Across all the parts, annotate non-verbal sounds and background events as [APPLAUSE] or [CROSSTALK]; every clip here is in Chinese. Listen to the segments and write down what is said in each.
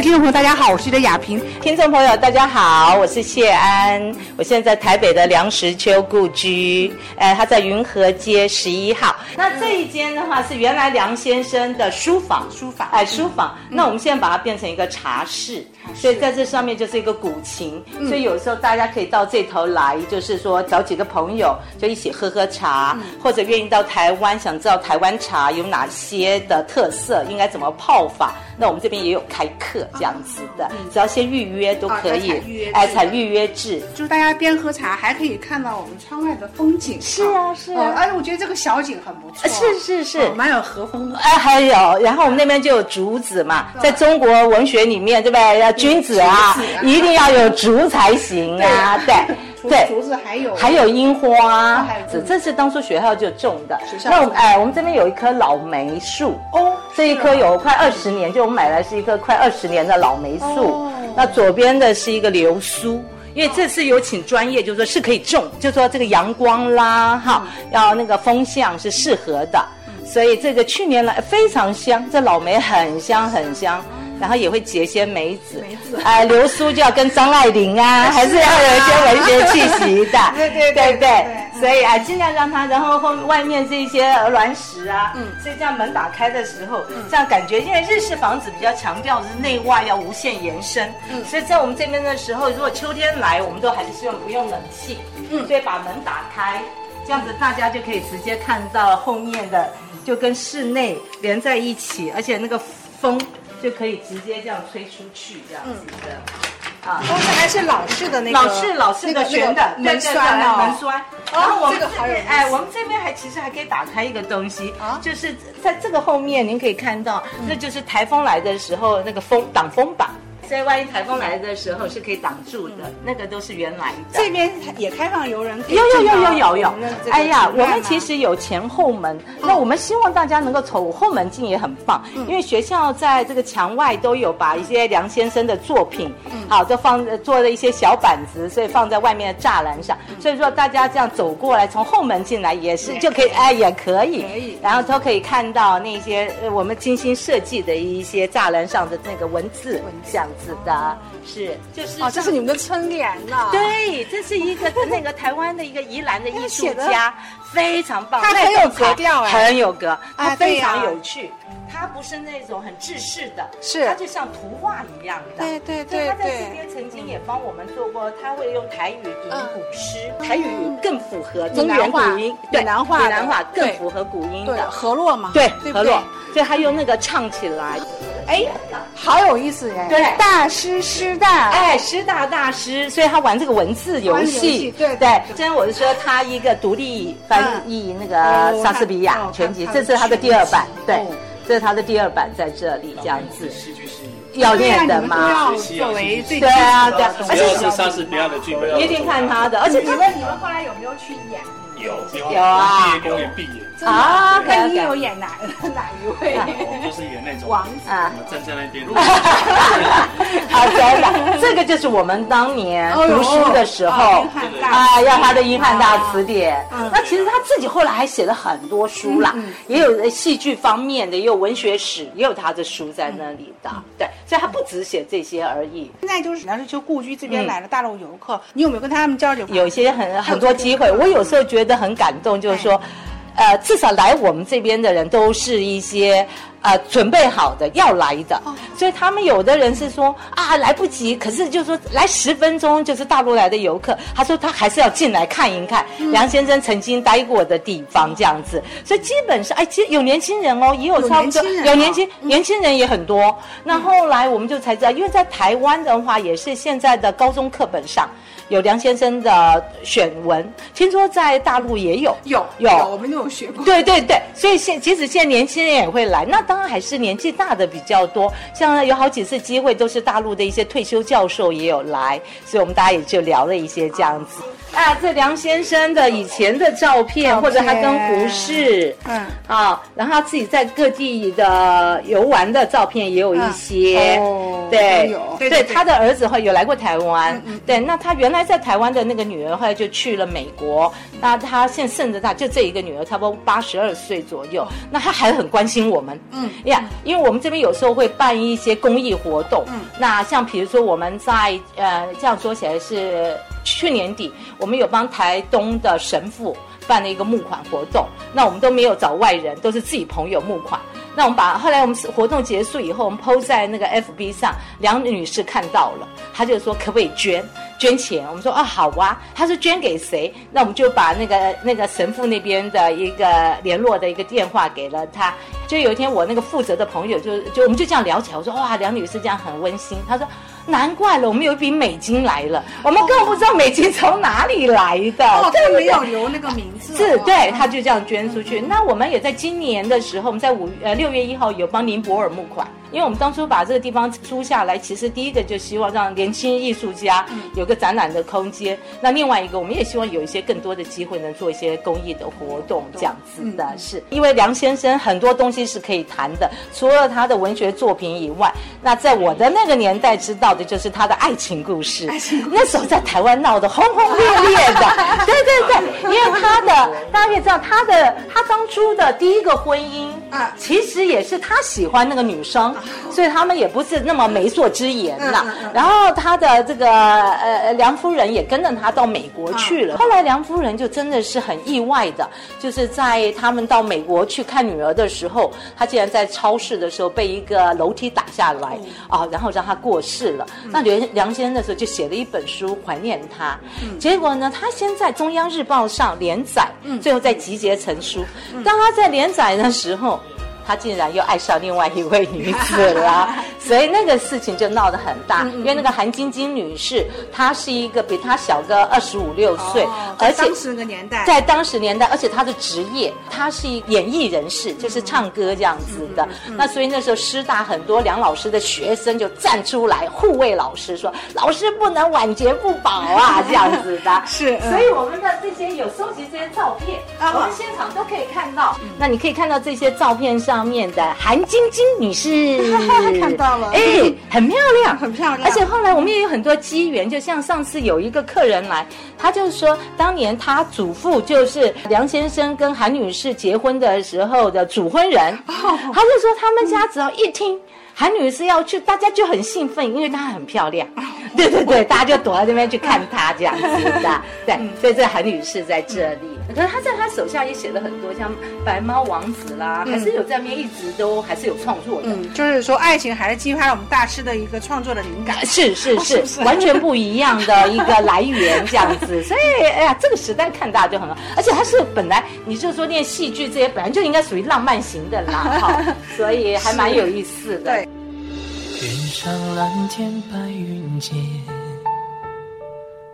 位听众朋友，大家好，我是的雅萍。听众朋友，大家好，我是谢安。我现在在台北的梁实秋故居，哎，他在云和街十一号。那这一间的话是原来梁先生的书房，书房哎，书房。那我们现在把它变成一个茶室，所以在这上面就是一个古琴。所以有时候大家可以到这头来，就是说找几个朋友就一起喝喝茶，或者愿意到台湾想知道台湾茶有哪些的特色，应该怎么泡法。那我们这边也有开课这样子的，只要先预约都可以，哎，采预约制，就是大家边喝茶还可以看到我们窗外的风景。是啊，是啊，而且我觉得这个小景很不错，是是是，蛮有和风的。哎，还有，然后我们那边就有竹子嘛，在中国文学里面，对不对？要君子啊，一定要有竹才行啊，对。对，竹子还有还有樱花，这这是当初学校就种的。那我们哎，我们这边有一棵老梅树哦，这一棵有快二十年，就我们买来是一棵快二十年的老梅树。那左边的是一个流苏，因为这次有请专业，就是说是可以种，就说这个阳光啦，哈，要那个风向是适合的，所以这个去年来非常香，这老梅很香很香。然后也会结一些梅子，梅子，哎，流苏就要跟张爱玲啊，[LAUGHS] 还是要有一些文学气息的，[LAUGHS] 对对对对，所以啊，尽量让它，然后后外面这些鹅卵石啊，嗯，所以这样门打开的时候，这样感觉，因为日式房子比较强调是内外要无限延伸，嗯，所以在我们这边的时候，如果秋天来，我们都还是希望不用冷气，嗯，所以把门打开，这样子大家就可以直接看到后面的，就跟室内连在一起，而且那个风。就可以直接这样吹出去，这样子的，啊，都是还是老式的那个老式老式的旋的门栓哦，门栓。然后我们这边，哎，我们这边还其实还可以打开一个东西，啊，就是在这个后面，您可以看到，那就是台风来的时候那个风挡风板。所以万一台风来的时候是可以挡住的，那个都是原来的。这边也开放游人，有有有有有有。哎呀，我们其实有前后门，那我们希望大家能够从后门进也很棒，因为学校在这个墙外都有把一些梁先生的作品，好都放做了一些小板子，所以放在外面的栅栏上。所以说大家这样走过来，从后门进来也是就可以，哎也可以，可以，然后都可以看到那些我们精心设计的一些栅栏上的那个文字，这样。子的是，就是哦，这是你们的春联呢。对，这是一个那个台湾的一个宜兰的艺术家，非常棒，他很有格调哎，很有格，他非常有趣。他不是那种很制式的，是，他就像图画一样的。对对对他在这边曾经也帮我们做过，他会用台语吟古诗，台语更符合中原古音，对，南话，闽南话更符合古音的。河洛嘛，对，河洛，所以他用那个唱起来。哎，好有意思哎！对，大师师大，哎，师大大师，所以他玩这个文字游戏，对对。今天我是说他一个独立翻译那个莎士比亚全集，这是他的第二版，对，这是他的第二版在这里这样子。要练的嘛，作为最对啊对，而且是莎士比亚的剧本，一定看他的。而且你们你们后来有没有去演？有有啊，毕业公演毕业。啊，那你有演哪 [LAUGHS] 哪一位？就是演那种王啊，站在那边。啊，[LAUGHS] 真的，[LAUGHS] 这个就是我们当年读书的时候啊，要他的英汉大词典。那其实他自己后来还写了很多书啦，也有戏剧方面的，也有文学史，也有他的书在那里的。对，所以他不只写这些而已。现在就是梁实秋故居这边来了大陆游客，你有没有跟他们交流？有一些很很多机会，我有时候觉得很感动，就是说。呃，至少来我们这边的人都是一些呃准备好的要来的，所以他们有的人是说啊来不及，可是就说来十分钟就是大陆来的游客，他说他还是要进来看一看梁先生曾经待过的地方这样子，所以基本上哎，其实有年轻人哦，也有差不多有年轻年轻人也很多。那后来我们就才知道，因为在台湾的话，也是现在的高中课本上。有梁先生的选文，听说在大陆也有，有有，我们都有学过。对对对，所以现即使现在年轻人也会来，那当然还是年纪大的比较多。像有好几次机会，都是大陆的一些退休教授也有来，所以我们大家也就聊了一些这样子。啊，这梁先生的以前的照片，或者他跟胡适，嗯。啊，然后他自己在各地的游玩的照片也有一些，哦对对对对对。他的儿子会有来过台湾，嗯。嗯对，那他原来在台湾的那个女儿后来就去了美国，那他现在剩的他就这一个女儿，差不多八十二岁左右，那他还很关心我们，嗯呀，因为我们这边有时候会办一些公益活动，嗯。那像比如说我们在呃这样说起来是去年底，我们有帮台东的神父办了一个募款活动，那我们都没有找外人，都是自己朋友募款。那我们把后来我们活动结束以后，我们 PO 在那个 FB 上，梁女士看到了，她就说可不可以捐捐钱？我们说啊好啊，她说捐给谁？那我们就把那个那个神父那边的一个联络的一个电话给了他。就有一天我那个负责的朋友就就我们就这样聊起来，我说哇梁女士这样很温馨，她说。难怪了，我们有一笔美金来了，我们根本不知道美金从哪里来的。哦，他没有留那个名字哦，是对，他就这样捐出去。那我们也在今年的时候，我们在五呃六月一号有帮林博尔募款，因为我们当初把这个地方租下来，其实第一个就希望让年轻艺术家有个展览的空间。那另外一个，我们也希望有一些更多的机会能做一些公益的活动，这样子的是。因为梁先生很多东西是可以谈的，除了他的文学作品以外，那在我的那个年代知道的就是他的爱情故事。那时候在台湾闹得轰轰烈烈的，[LAUGHS] 对对对，因为他的大家可以知道，他的他当初的第一个婚姻啊其实也是他喜欢那个女生，[LAUGHS] 所以他们也不是那么媒妁之言啦。嗯嗯嗯然后他的这个呃梁夫人也跟着他到美国去了。后来梁夫人就真的是很意外的，就是在他们到美国去看女儿的时候，她竟然在超市的时候被一个楼梯打下来啊，然后让她过世了。那梁梁先生那时候就写了一本书怀念她，结果呢，他先在中央日报上连载，最后再集结成书。当他在连载的时候。他竟然又爱上另外一位女子了，[LAUGHS] 所以那个事情就闹得很大。因为那个韩晶晶女士，她是一个比她小个二十五六岁，哦而且在当时那个年代，在当时年代，而且她的职业，她是一演艺人士，就是唱歌这样子的。那所以那时候师大很多梁老师的学生就站出来护卫老师，说老师不能晚节不保啊，这样子的。[LAUGHS] 是嗯所以我们的这些有收集这些照片，啊我们现场都可以看到。那你可以看到这些照片上面的韩晶晶女士，[LAUGHS] 看到了哎，很漂亮，[LAUGHS] 很漂亮。而且后来我们也有很多机缘，就像上次有一个客人来，他就说当年他祖父就是梁先生跟韩女士结婚的时候的主婚人，他就说他们家只要一听。韩女士要去，大家就很兴奋，因为她很漂亮。[LAUGHS] 对对对，大家就躲在那边去看他这样子的。对，所以这韩女士在这里。可是她在她手下也写了很多，像白猫王子啦，还是有在那边一直都还是有创作的。嗯，就是说爱情还是激发了我们大师的一个创作的灵感。[LAUGHS] 是是是 [LAUGHS] 完全不一样的一个来源这样子，所以哎呀，这个时代看大家就很好，而且他是本来你就说念戏剧这些本来就应该属于浪漫型的啦，哈，所以还蛮有意思的。对天上蓝天白云间，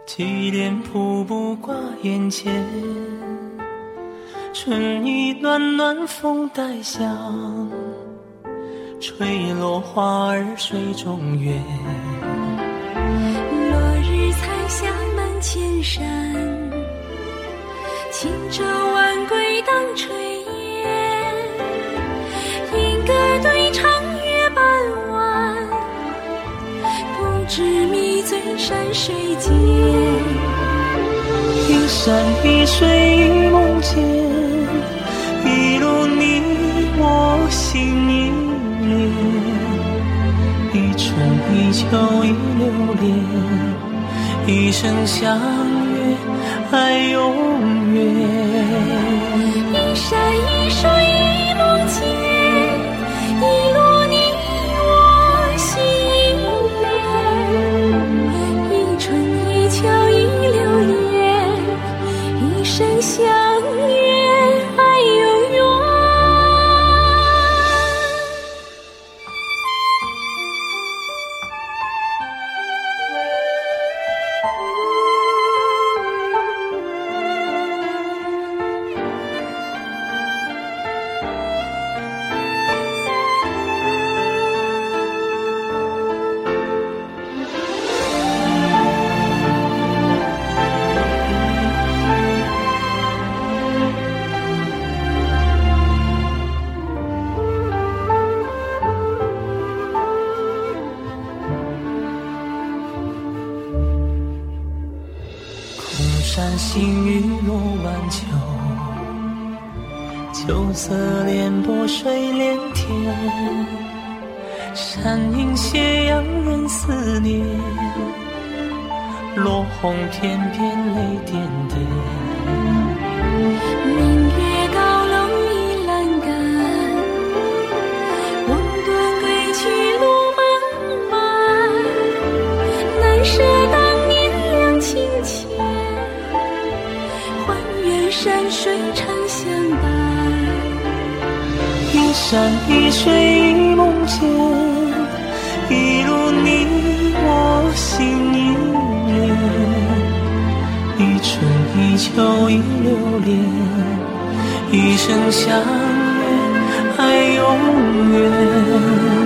祁连瀑布挂眼前。春意暖暖风带香，吹落花儿水中月。落日彩霞满千山，轻舟晚归当炊烟。山水间。一山一水一梦间，一路你我心依恋，一春一秋一留恋，一生相约爱永远。山杏雨落晚秋，秋色连波水连天，山影斜阳人思念，落红片片泪点点。一水一梦间，一路你我心依恋。一春一秋一留恋，一生相约爱永远。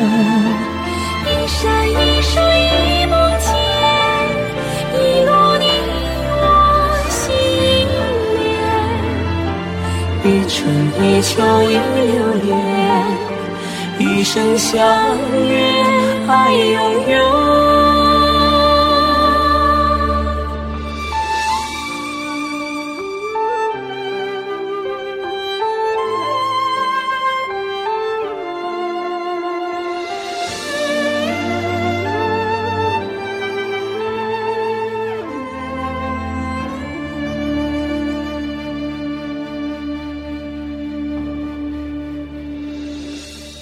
一山一水一梦间，一路你我心连。一春一秋一留恋，一生相约爱永远。